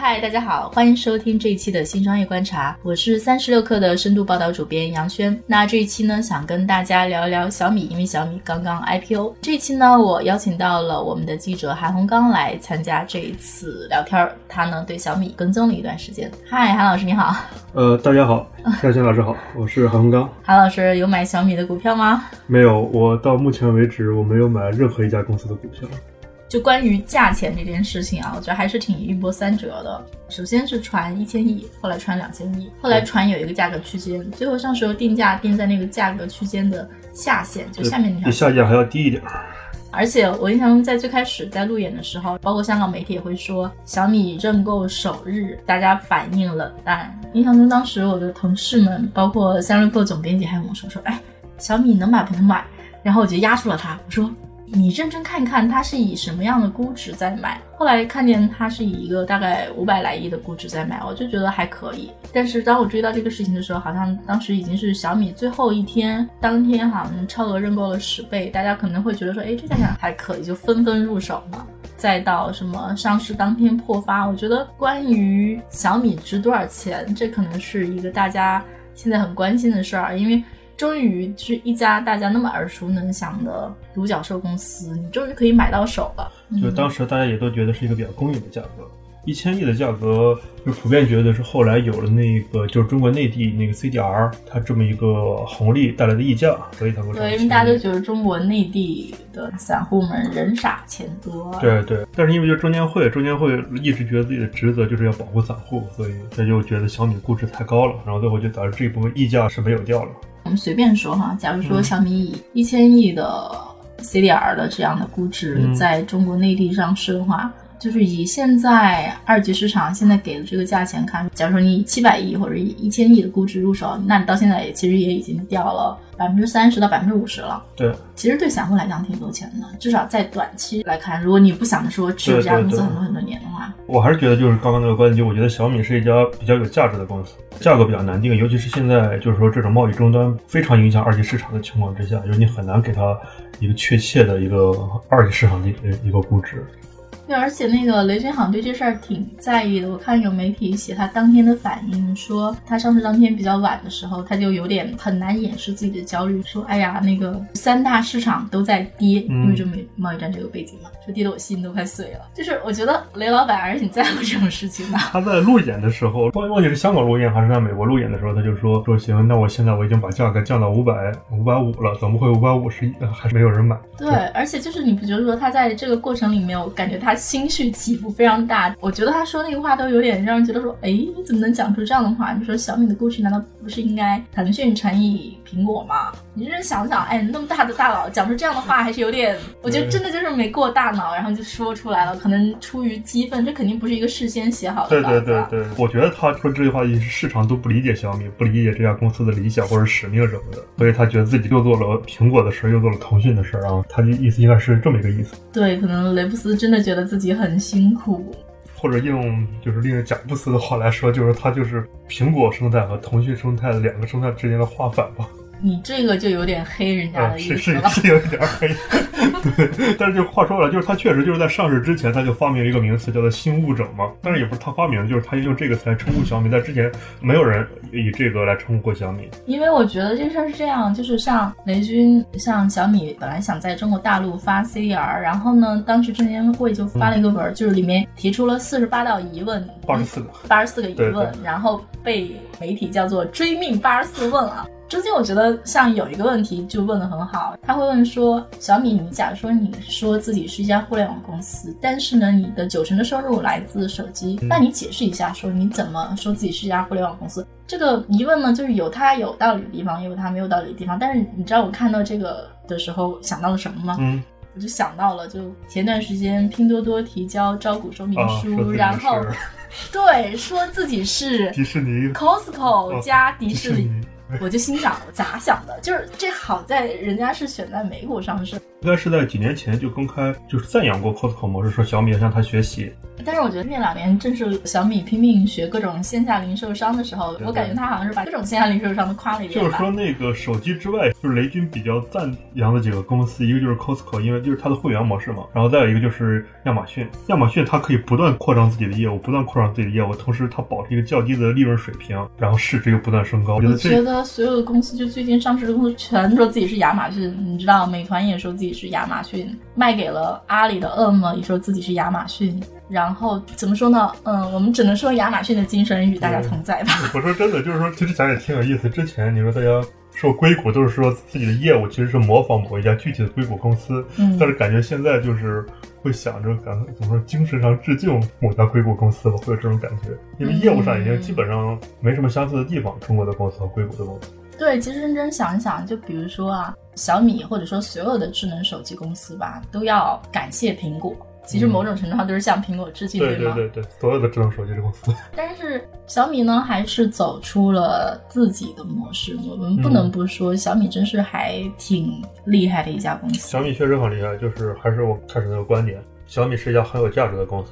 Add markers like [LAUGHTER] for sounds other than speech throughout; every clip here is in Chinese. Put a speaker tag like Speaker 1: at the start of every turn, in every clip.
Speaker 1: 嗨，大家好，欢迎收听这一期的新商业观察，我是三十六氪的深度报道主编杨轩。那这一期呢，想跟大家聊一聊小米，因为小米刚刚 IPO。这一期呢，我邀请到了我们的记者韩红刚来参加这一次聊天儿。他呢，对小米跟踪了一段时间。嗨，韩老师你好。
Speaker 2: 呃，大家好，杨轩老师好，我是韩红刚。
Speaker 1: 韩老师有买小米的股票吗？
Speaker 2: 没有，我到目前为止我没有买任何一家公司的股票。
Speaker 1: 就关于价钱这件事情啊，我觉得还是挺一波三折的。首先是传一千亿，后来传两千亿，后来传有一个价格区间，最后上市后定价定在那个价格区间的下限，就下面那条。
Speaker 2: 比下限还要低一点。
Speaker 1: 而且我印象中，在最开始在路演的时候，包括香港媒体也会说小米认购首日，大家反应冷淡。印象中当时我的同事们，包括三六氪总编辑还有我说说，哎，小米能买不能买？然后我就压住了他，我说。你认真看一看，它是以什么样的估值在买？后来看见它是以一个大概五百来亿的估值在买，我就觉得还可以。但是当我追到这个事情的时候，好像当时已经是小米最后一天，当天好像超额认购了十倍，大家可能会觉得说，哎，这价钱还可以，就纷纷入手了。再到什么上市当天破发，我觉得关于小米值多少钱，这可能是一个大家现在很关心的事儿，因为。终于是一家大家那么耳熟能详的独角兽公司，你终于可以买到手了。
Speaker 2: 就当时大家也都觉得是一个比较公允的价格，一千亿的价格，就普遍觉得是后来有了那个就是中国内地那个 CDR 它这么一个红利带来的溢价，所以才会
Speaker 1: 对，因为大家都觉得中国内地的散户们人傻钱多。
Speaker 2: 对对，但是因为就证监会，证监会一直觉得自己的职责就是要保护散户，所以他就觉得小米估值太高了，然后最后就导致这一部分溢价是没有掉了。
Speaker 1: 我们随便说哈，假如说小米以一千亿的 CDR 的这样的估值在中国内地上市的话，就是以现在二级市场现在给的这个价钱看，假如说你以七百亿或者以一千亿的估值入手，那你到现在也其实也已经掉了。百分之三十到百分之五十了，
Speaker 2: 对，
Speaker 1: 其实对散户来讲挺多钱的，至少在短期来看，如果你不想着说持有这家公司很多很多年的话，
Speaker 2: 我还是觉得就是刚刚那个观点，就我觉得小米是一家比较有价值的公司，价格比较难定，尤其是现在就是说这种贸易终端非常影响二级市场的情况之下，就是你很难给它一个确切的一个二级市场的一个估值。
Speaker 1: 对，而且那个雷军好像对这事儿挺在意的。我看有媒体写他当天的反应，说他上市当天比较晚的时候，他就有点很难掩饰自己的焦虑，说：“哎呀，那个三大市场都在跌，因为这美贸易战这个背景嘛，说跌得我心都快碎了。”就是我觉得雷老板还是挺在乎这种事情的。
Speaker 2: 他在路演的时候，忘忘记是香港路演还是在美国路演的时候，他就说：“说行，那我现在我已经把价格降到五百五百五了，怎么会五百五十一还是没有人买？”
Speaker 1: 对，而且就是你不觉得说他在这个过程里面，我感觉他。心绪起伏非常大，我觉得他说那个话都有点让人觉得说，哎，你怎么能讲出这样的话？你说小米的故事难道不是应该腾讯乘以苹果吗？你认真想想，哎，那么大的大佬讲出这样的话，还是有点，我觉得真的就是没过大脑，然后就说出来了，可能出于激愤，这肯定不是一个事先写好的。
Speaker 2: 对对对对，我觉得他说这句话，是市场都不理解小米，不理解这家公司的理想或者使命什么的，所以他觉得自己又做了苹果的事儿，又做了腾讯的事儿，然后他的意思应该是这么一个意思。
Speaker 1: 对，可能雷布斯真的觉得。自己很辛苦，
Speaker 2: 或者用就是利用贾布斯的话来说，就是他就是苹果生态和腾讯生态两个生态之间的画反吧。
Speaker 1: 你这个就有点黑人家的意
Speaker 2: 思了，是是有点黑。[LAUGHS] 对，但是就话说了，就是他确实就是在上市之前，他就发明了一个名词，叫做“新物种”嘛。但是也不是他发明的，就是他用这个词来称呼小米。在之前，没有人以这个来称呼过小米。
Speaker 1: 因为我觉得这事儿是这样，就是像雷军，像小米本来想在中国大陆发 CDR，然后呢，当时证监会就发了一个文，就是里面提出了四十八道疑问，
Speaker 2: 八十四个，
Speaker 1: 八十四个疑问，然后被媒体叫做“追命八十四问”啊。中间我觉得像有一个问题就问的很好，他会问说小米，你假如说你说自己是一家互联网公司，但是呢你的九成的收入来自手机，那你解释一下说你怎么说自己是一家互联网公司？这个疑问呢就是有它有道理的地方，也有它没有道理的地方。但是你知道我看到这个的时候想到了什么吗？
Speaker 2: 嗯，
Speaker 1: 我就想到了就前段时间拼多多提交招股说明书，[LAUGHS] 然后对说自己是
Speaker 2: 迪士尼
Speaker 1: ，Costco 加迪士尼。我就心想，咋想的？就是这好在人家是选在美股上市，
Speaker 2: 应该是在几年前就公开，就是赞扬过 Costco 模式，说小米要向他学习。
Speaker 1: 但是我觉得那两年正是小米拼命学各种线下零售商的时候，我感觉他好像是把各种线下零售商都夸了一遍。
Speaker 2: 就是说，那个手机之外，就是雷军比较赞扬的几个公司，一个就是 Costco，因为就是它的会员模式嘛。然后再有一个就是亚马逊，亚马逊它可以不断扩张自己的业务，不断扩张自己的业务，同时它保持一个较低的利润水平，然后市值又不断升高。我觉得
Speaker 1: 觉得所有的公司，就最近上市的公司，全说自己是亚马逊。你知道，美团也说自己是亚马逊，卖给了阿里的饿么也说自己是亚马逊。然后怎么说呢？嗯，我们只能说亚马逊的精神与大家同在吧。
Speaker 2: 我说真的，就是说，其实咱也挺有意思。之前你说大家说硅谷都是说自己的业务其实是模仿某一家具体的硅谷公司，
Speaker 1: 嗯，
Speaker 2: 但是感觉现在就是会想着感怎么说精神上致敬某家硅谷公司吧，会有这种感觉。因为业务上已经基本上没什么相似的地方，中国的公司和硅谷的公司。
Speaker 1: 对，其实认真想一想，就比如说啊，小米或者说所有的智能手机公司吧，都要感谢苹果。其实某种程度上都是向苹果致敬，
Speaker 2: 对吗？对对对，所有的智能手机的公司。[LAUGHS]
Speaker 1: 但是小米呢，还是走出了自己的模式。我们不能不说，小米真是还挺厉害的一家公司。
Speaker 2: 小米确实很厉害，就是还是我开始那个观点，小米是一家很有价值的公司。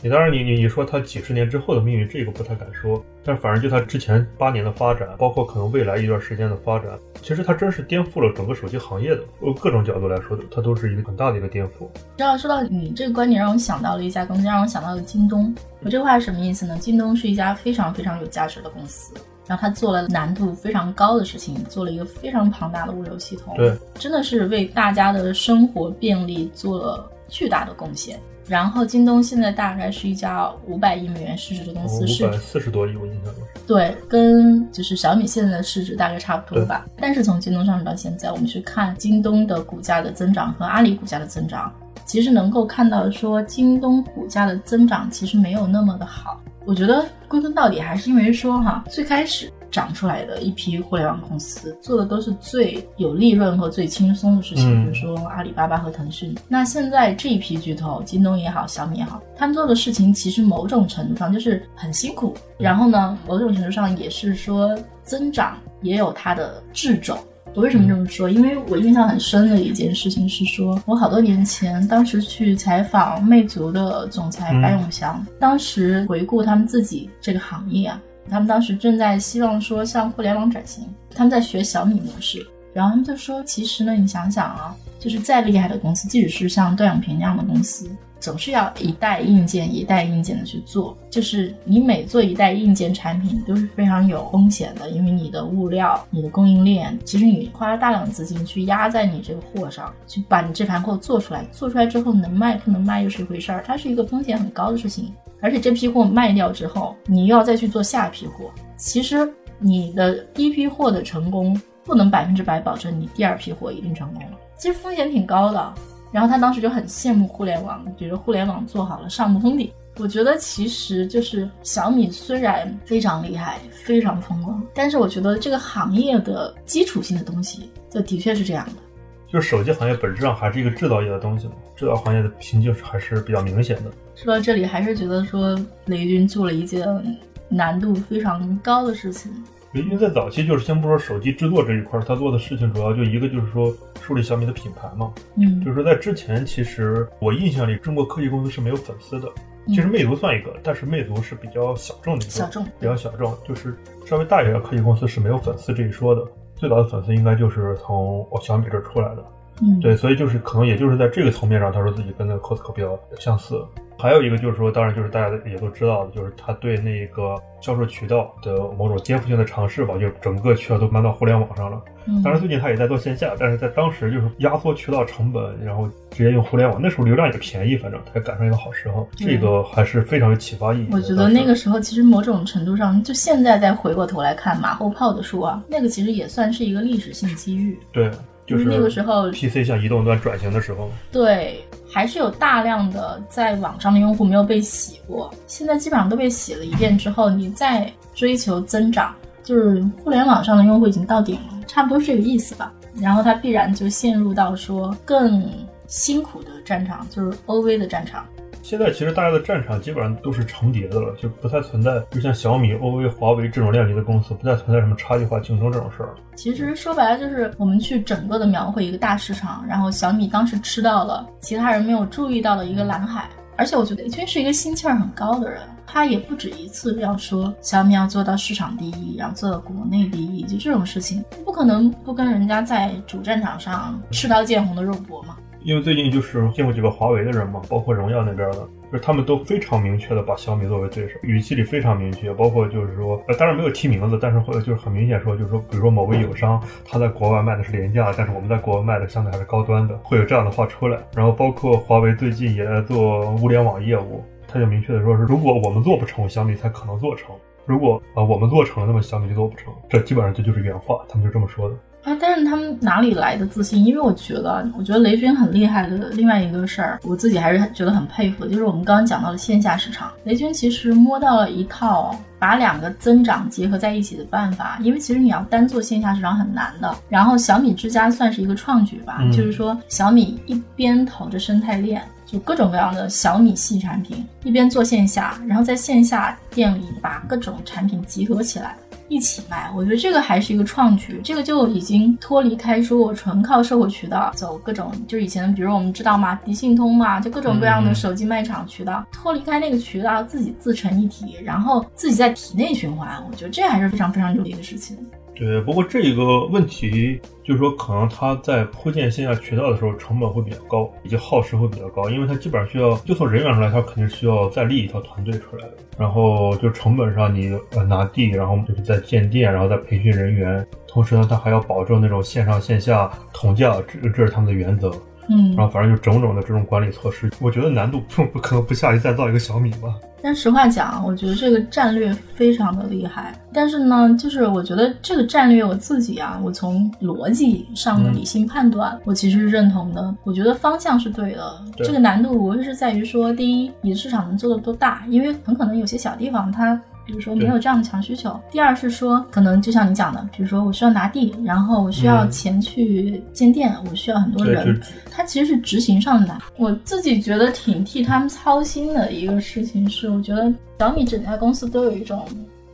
Speaker 2: 你当然，你你你说它几十年之后的命运，这个不太敢说。但反正就它之前八年的发展，包括可能未来一段时间的发展，其实它真是颠覆了整个手机行业的。呃，各种角度来说，它都是一个很大的一个颠覆。
Speaker 1: 知道说到你这个观点，让我想到了一家公司，让我想到了京东。我这话是什么意思呢？京东是一家非常非常有价值的公司，然后它做了难度非常高的事情，做了一个非常庞大的物流系统，
Speaker 2: 对，
Speaker 1: 真的是为大家的生活便利做了巨大的贡献。然后京东现在大概是一家五百亿美元市值的公司，
Speaker 2: 五百四十多亿，我印象中。
Speaker 1: 对，跟就是小米现在的市值大概差不多吧。但是从京东上市到现在，我们去看京东的股价的增长和阿里股价的增长，其实能够看到说京东股价的增长其实没有那么的好。我觉得归根到底还是因为说哈，最开始。长出来的一批互联网公司做的都是最有利润和最轻松的事情，比如说阿里巴巴和腾讯。那现在这一批巨头，京东也好，小米也好，他们做的事情其实某种程度上就是很辛苦，然后呢，某种程度上也是说增长也有它的掣肘。我为什么这么说？因为我印象很深的一件事情是说，我好多年前当时去采访魅族的总裁白永祥，当时回顾他们自己这个行业啊。他们当时正在希望说向互联网转型，他们在学小米模式，然后他们就说，其实呢，你想想啊，就是再厉害的公司，即使是像段永平那样的公司，总是要一代硬件一代硬件的去做，就是你每做一代硬件产品都是非常有风险的，因为你的物料、你的供应链，其实你花了大量的资金去压在你这个货上，去把你这盘货做出来，做出来之后能卖不能卖又是一回事儿，它是一个风险很高的事情。而且这批货卖掉之后，你又要再去做下一批货。其实你的第一批货的成功不能百分之百保证你第二批货一定成功。其实风险挺高的。然后他当时就很羡慕互联网，觉得互联网做好了上不封顶。我觉得其实就是小米虽然非常厉害、非常风光，但是我觉得这个行业的基础性的东西就的确是这样的。
Speaker 2: 就是手机行业本质上还是一个制造业的东西嘛，制造行业的瓶颈还是比较明显的。
Speaker 1: 说到这里，还是觉得说雷军做了一件难度非常高的事情。
Speaker 2: 雷军在早期就是先不说手机制作这一块，他做的事情主要就一个就是说树立小米的品牌嘛。
Speaker 1: 嗯，
Speaker 2: 就是说在之前，其实我印象里中国科技公司是没有粉丝的。其实魅族算一个，但是魅族是比较小众的一个，
Speaker 1: 小众
Speaker 2: 比较小众，就是稍微大一点的科技公司是没有粉丝这一说的。最早的粉丝应该就是从小米这出来的。
Speaker 1: 嗯，
Speaker 2: 对，所以就是可能也就是在这个层面上，他说自己跟那个 Costco 比较相似。还有一个就是说，当然就是大家也都知道的，就是他对那个销售渠道的某种颠覆性的尝试吧，就是整个渠道都搬到互联网上了。
Speaker 1: 嗯，
Speaker 2: 当然最近他也在做线下，但是在当时就是压缩渠道成本，然后直接用互联网，那时候流量也便宜，反正他赶上一个好时候，这个还是非常有启发意义。
Speaker 1: 我觉得那个时候其实某种程度上，就现在再回过头来看马后炮的书啊，那个其实也算是一个历史性机遇。
Speaker 2: 对。就是
Speaker 1: 那个时候
Speaker 2: ，PC 向移动端转型的时候，
Speaker 1: 对，还是有大量的在网上的用户没有被洗过，现在基本上都被洗了一遍之后，你再追求增长，就是互联网上的用户已经到顶了，差不多是这个意思吧。然后它必然就陷入到说更辛苦的战场，就是 OV 的战场。
Speaker 2: 现在其实大家的战场基本上都是重叠的了，就不太存在，就像小米、OV、华为这种量级的公司，不再存在什么差异化竞争这种事儿。
Speaker 1: 其实说白了就是我们去整个的描绘一个大市场，然后小米当时吃到了其他人没有注意到的一个蓝海。而且我觉得雷军是一个心气儿很高的人，他也不止一次要说小米要做到市场第一，要做到国内第一，就这种事情不可能不跟人家在主战场上赤刀见红的肉搏嘛。
Speaker 2: 因为最近就是见过几个华为的人嘛，包括荣耀那边的，就是他们都非常明确的把小米作为对手，语气里非常明确，包括就是说，呃，当然没有提名字，但是会就是很明显说，就是说，比如说某个友商他在国外卖的是廉价，但是我们在国外卖的相对还是高端的，会有这样的话出来。然后包括华为最近也在做物联网业务，他就明确的说是，如果我们做不成，小米才可能做成；如果啊我们做成了，那么小米就做不成。这基本上这就是原话，他们就这么说的。
Speaker 1: 啊！但是他们哪里来的自信？因为我觉得，我觉得雷军很厉害的。另外一个事儿，我自己还是觉得很佩服，就是我们刚刚讲到的线下市场，雷军其实摸到了一套把两个增长结合在一起的办法。因为其实你要单做线下市场很难的。然后小米之家算是一个创举吧，就是说小米一边投着生态链，就各种各样的小米系产品，一边做线下，然后在线下店里把各种产品集合起来。一起卖，我觉得这个还是一个创举，这个就已经脱离开说我纯靠社会渠道走各种，就是以前比如我们知道嘛，迪信通嘛，就各种各样的手机卖场渠道，脱离开那个渠道，自己自成一体，然后自己在体内循环，我觉得这还是非常非常牛的一个事情。
Speaker 2: 对，不过这一个问题就是说，可能它在铺建线下渠道的时候成本会比较高，以及耗时会比较高，因为它基本上需要，就从人员上来，它肯定需要再立一套团队出来的。然后就成本上，你呃拿地，然后就是在建店，然后再培训人员，同时呢，它还要保证那种线上线下同价，这这是他们的原则。
Speaker 1: 嗯，
Speaker 2: 然后反正就种种的这种管理措施，我觉得难度不 [LAUGHS] 不可能不下于再造一个小米吧。
Speaker 1: 但实话讲，我觉得这个战略非常的厉害。但是呢，就是我觉得这个战略我自己啊，我从逻辑上的理性判断，我其实是认同的。我觉得方向是对的。这个难度无非是在于说，第一，你的市场能做的多大，因为很可能有些小地方它。比如说没有这样的强需求。第二是说，可能就像你讲的，比如说我需要拿地，然后我需要钱去建店，我需要很多人。它其实是执行上的难。我自己觉得挺替他们操心的一个事情是，我觉得小米整家公司都有一种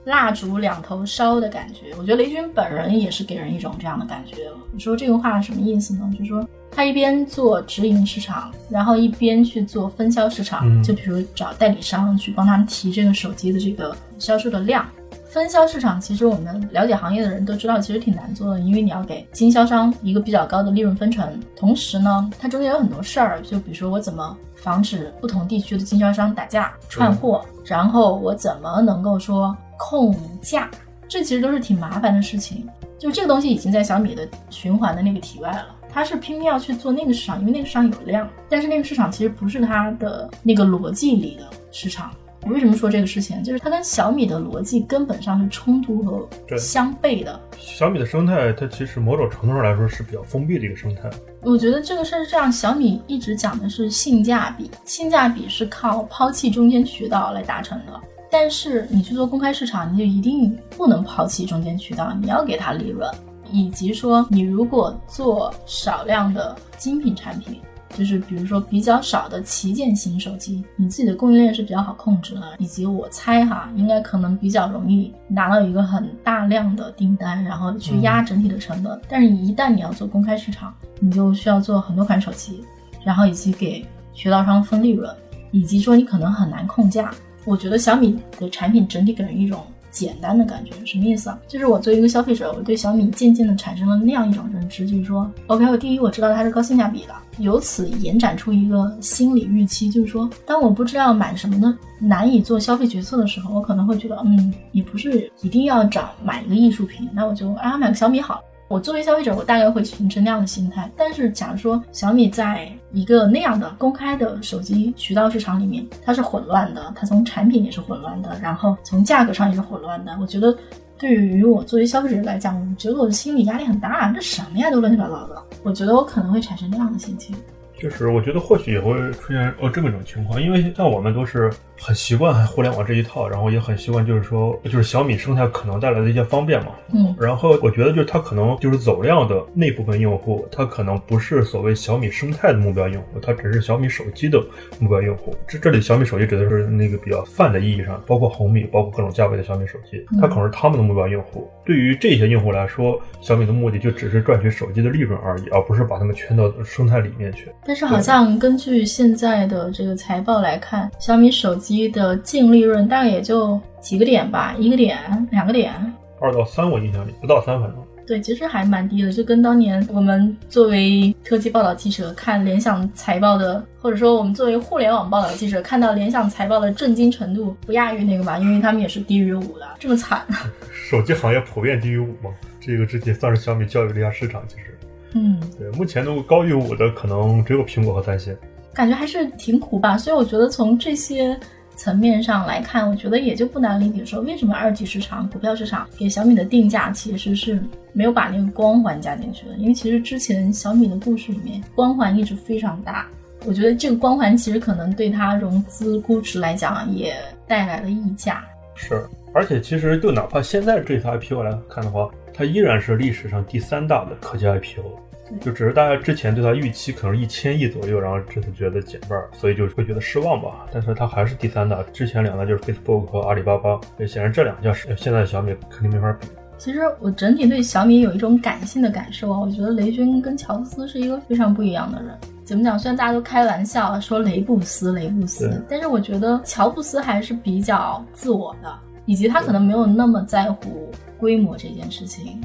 Speaker 1: 蜡烛两头烧的感觉。我觉得雷军本人也是给人一种这样的感觉。你说这个话什么意思呢？就是说。他一边做直营市场，然后一边去做分销市场，就比如找代理商去帮他们提这个手机的这个销售的量。分销市场其实我们了解行业的人都知道，其实挺难做的，因为你要给经销商一个比较高的利润分成，同时呢，它中间有很多事儿，就比如说我怎么防止不同地区的经销商打架串货，然后我怎么能够说控价，这其实都是挺麻烦的事情。就这个东西已经在小米的循环的那个体外了。他是拼命要去做那个市场，因为那个市场有量，但是那个市场其实不是他的那个逻辑里的市场。我为什么说这个事情？就是它跟小米的逻辑根本上是冲突和相悖的。
Speaker 2: 小米的生态，它其实某种程度上来说是比较封闭的一个生态。
Speaker 1: 我觉得这个事儿是这样，小米一直讲的是性价比，性价比是靠抛弃中间渠道来达成的。但是你去做公开市场，你就一定不能抛弃中间渠道，你要给它利润。以及说，你如果做少量的精品产品，就是比如说比较少的旗舰型手机，你自己的供应链是比较好控制的。以及我猜哈，应该可能比较容易拿到一个很大量的订单，然后去压整体的成本。但是，一旦你要做公开市场，你就需要做很多款手机，然后以及给渠道商分利润，以及说你可能很难控价。我觉得小米的产品整体给人一种。简单的感觉什么意思啊？就是我作为一个消费者，我对小米渐渐的产生了那样一种认知，就是说，OK，我第一我知道它是高性价比的，由此延展出一个心理预期，就是说，当我不知道买什么呢，难以做消费决策的时候，我可能会觉得，嗯，也不是一定要找买一个艺术品，那我就啊买个小米好了。我作为消费者，我大概会形成那样的心态。但是，假如说小米在一个那样的公开的手机渠道市场里面，它是混乱的，它从产品也是混乱的，然后从价格上也是混乱的。我觉得，对于我作为消费者来讲，我觉得我的心理压力很大。这什么呀，都乱七八糟的。我觉得我可能会产生那样的心情。
Speaker 2: 就是我觉得或许也会出现哦这么一种情况，因为像我们都是很习惯互联网这一套，然后也很习惯就是说就是小米生态可能带来的一些方便嘛。
Speaker 1: 嗯，
Speaker 2: 然后我觉得就是它可能就是走量的那部分用户，它可能不是所谓小米生态的目标用户，它只是小米手机的目标用户。这这里小米手机指的是那个比较泛的意义上，包括红米，包括各种价位的小米手机，它可能是他们的目标用户。对于这些用户来说，小米的目的就只是赚取手机的利润而已，而不是把他们圈到生态里面去。
Speaker 1: 但是好像根据现在的这个财报来看，小米手机的净利润大概也就几个点吧，一个点、两个点，
Speaker 2: 二到三，我印象里不到三，反正。
Speaker 1: 对，其实还蛮低的，就跟当年我们作为科技报道记者看联想财报的，或者说我们作为互联网报道记者看到联想财报的震惊程度，不亚于那个吧，因为他们也是低于五的，这么惨。[LAUGHS]
Speaker 2: 手机行业普遍低于五嘛，这个之前算是小米教育了一下市场，其实。
Speaker 1: 嗯，
Speaker 2: 对，目前能够高于五的可能只有苹果和三星，
Speaker 1: 感觉还是挺苦吧。所以我觉得从这些层面上来看，我觉得也就不难理解，说为什么二级市场股票市场给小米的定价其实是没有把那个光环加进去的。因为其实之前小米的故事里面光环一直非常大，我觉得这个光环其实可能对它融资估值来讲也带来了溢价。
Speaker 2: 是，而且其实就哪怕现在这次 IPO 来看的话，它依然是历史上第三大的科技 IPO。就只是大家之前对它预期可能一千亿左右，然后这次觉得减半，所以就会觉得失望吧。但是它还是第三大，之前两大就是 Facebook 和阿里巴巴，显然这两家是现在小米肯定没法比。
Speaker 1: 其实我整体对小米有一种感性的感受啊，我觉得雷军跟乔布斯是一个非常不一样的人。怎么讲？虽然大家都开玩笑说雷布斯，雷布斯，但是我觉得乔布斯还是比较自我的，以及他可能没有那么在乎规模这件事情。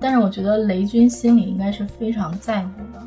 Speaker 1: 但是我觉得雷军心里应该是非常在乎的，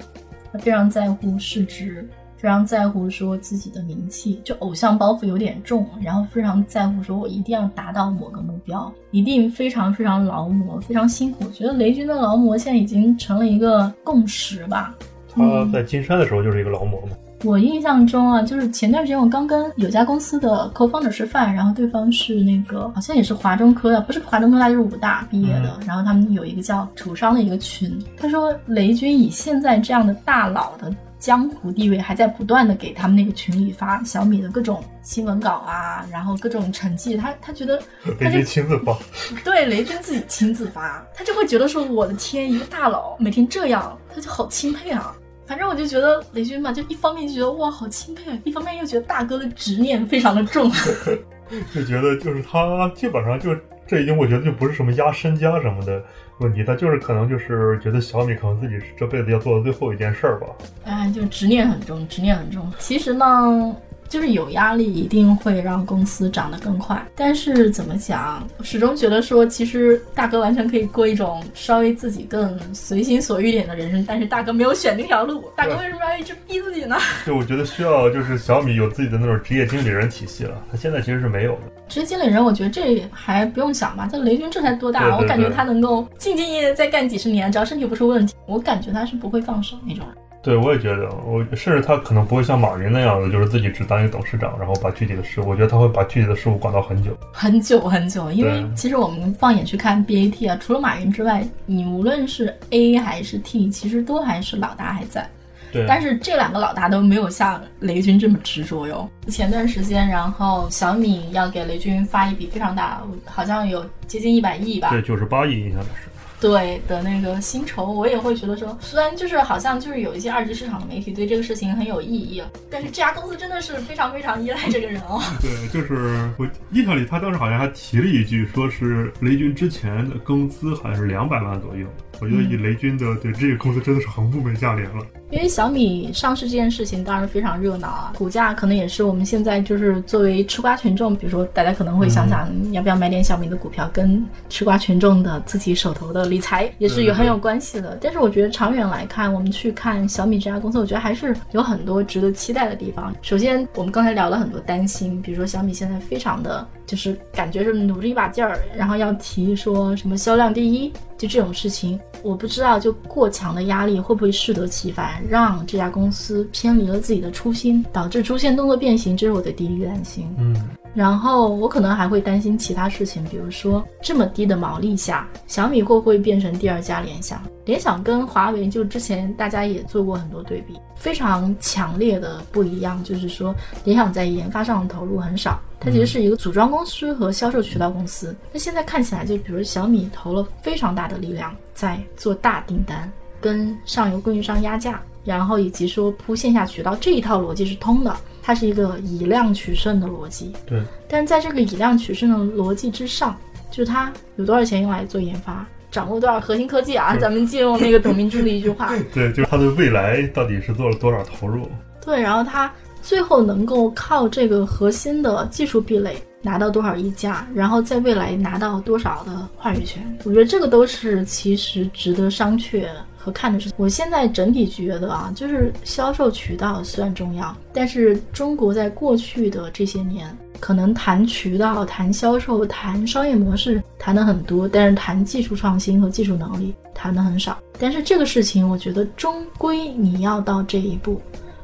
Speaker 1: 他非常在乎市值，非常在乎说自己的名气，就偶像包袱有点重，然后非常在乎说我一定要达到某个目标，一定非常非常劳模，非常辛苦。我觉得雷军的劳模现在已经成了一个共识吧。
Speaker 2: 他在金山的时候就是一个劳模嘛。
Speaker 1: 我印象中啊，就是前段时间我刚跟有家公司的 co-founder 吃饭，然后对方是那个好像也是华中科的，不是华中科大就是武大毕业的，然后他们有一个叫楚商的一个群，他说雷军以现在这样的大佬的江湖地位，还在不断的给他们那个群里发小米的各种新闻稿啊，然后各种成绩，他他觉得
Speaker 2: 雷军亲自发，[LAUGHS]
Speaker 1: 对雷军自己亲自发，他就会觉得说我的天，一个大佬每天这样，他就好钦佩啊。反正我就觉得雷军嘛，就一方面就觉得哇好钦佩，一方面又觉得大哥的执念非常的重，[LAUGHS]
Speaker 2: 就觉得就是他基本上就这已经我觉得就不是什么压身家什么的问题，他就是可能就是觉得小米可能自己是这辈子要做的最后一件事儿吧。
Speaker 1: 哎，就执念很重，执念很重。其实呢。就是有压力，一定会让公司涨得更快。但是怎么讲，始终觉得说，其实大哥完全可以过一种稍微自己更随心所欲点的人生。但是大哥没有选那条路，大哥为什么要一直逼自己呢？[LAUGHS]
Speaker 2: 就我觉得需要，就是小米有自己的那种职业经理人体系了。他现在其实是没有的。
Speaker 1: 职业经理人，我觉得这还不用想吧。这雷军这才多大，我感觉他能够兢兢业业再干几十年，只要身体不出问题，我感觉他是不会放手那种人。
Speaker 2: 对，我也觉得，我甚至他可能不会像马云那样的，就是自己只当一个董事长，然后把具体的事务，我觉得他会把具体的事务管到很久，
Speaker 1: 很久很久。因为其实我们放眼去看 BAT 啊，除了马云之外，你无论是 A 还是 T，其实都还是老大还在。
Speaker 2: 对。
Speaker 1: 但是这两个老大都没有像雷军这么执着哟。前段时间，然后小米要给雷军发一笔非常大，好像有接近一百亿吧？
Speaker 2: 对，九十八亿，印象的是。
Speaker 1: 对的那个薪酬，我也会觉得说，虽然就是好像就是有一些二级市场的媒体对这个事情很有异议，但是这家公司真的是非常非常依赖这个人哦。
Speaker 2: 对，就是我印象里他当时好像还提了一句，说是雷军之前的工资好像是两百万左右。我觉得以雷军的对这个公司真的是很物美价廉了。
Speaker 1: 因为小米上市这件事情当然非常热闹啊，股价可能也是我们现在就是作为吃瓜群众，比如说大家可能会想想要不要买点小米的股票，跟吃瓜群众的自己手头的理财也是有很有关系的。但是我觉得长远来看，我们去看小米这家公司，我觉得还是有很多值得期待的地方。首先，我们刚才聊了很多担心，比如说小米现在非常的就是感觉是努着一把劲儿，然后要提说什么销量第一，就这种事情。我不知道，就过强的压力会不会适得其反，让这家公司偏离了自己的初心，导致出现动作变形，这是我的第一个担心。
Speaker 2: 嗯，
Speaker 1: 然后我可能还会担心其他事情，比如说这么低的毛利下，小米会不会变成第二家联想？联想跟华为就之前大家也做过很多对比，非常强烈的不一样，就是说联想在研发上的投入很少，它其实是一个组装公司和销售渠道公司。那现在看起来，就比如小米投了非常大的力量在做大订单，跟上游供应商压价。然后以及说铺线下渠道这一套逻辑是通的，它是一个以量取胜的逻辑。
Speaker 2: 对，
Speaker 1: 但是在这个以量取胜的逻辑之上，就是它有多少钱用来做研发，掌握多少核心科技啊？咱们借用那个董明珠的一句话，[LAUGHS]
Speaker 2: 对，就是它的未来到底是做了多少投入？
Speaker 1: 对，然后它最后能够靠这个核心的技术壁垒拿到多少溢价，然后在未来拿到多少的话语权？我觉得这个都是其实值得商榷。和看的是，我现在整体觉得啊，就是销售渠道虽然重要，但是中国在过去的这些年，可能谈渠道、谈销售、谈商业模式谈的很多，但是谈技术创新和技术能力谈的很少。但是这个事情，我觉得终归你要到这一步，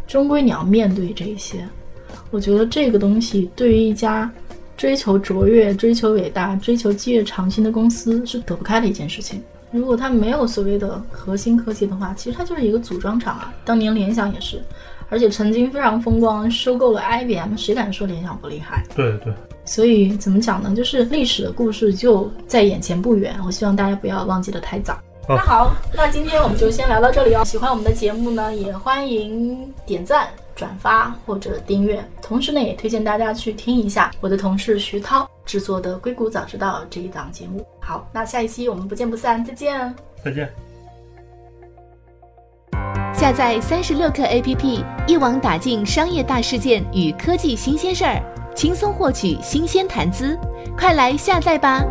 Speaker 1: 终归你要面对这些。我觉得这个东西对于一家追求卓越、追求伟大、追求基业长青的公司是躲不开的一件事情。如果它没有所谓的核心科技的话，其实它就是一个组装厂啊。当年联想也是，而且曾经非常风光，收购了 IBM，谁敢说联想不厉害？
Speaker 2: 对对。
Speaker 1: 所以怎么讲呢？就是历史的故事就在眼前不远，我希望大家不要忘记的太早。那好，那今天我们就先聊到这里哦。喜欢我们的节目呢，也欢迎点赞。转发或者订阅，同时呢，也推荐大家去听一下我的同事徐涛制作的《硅谷早知道》这一档节目。好，那下一期我们不见不散，再见。
Speaker 2: 再见。
Speaker 3: 下载三十六课 APP，一网打尽商业大事件与科技新鲜事儿，轻松获取新鲜谈资，快来下载吧。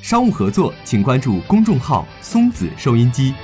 Speaker 4: 商务合作，请关注公众号“松子收音机”。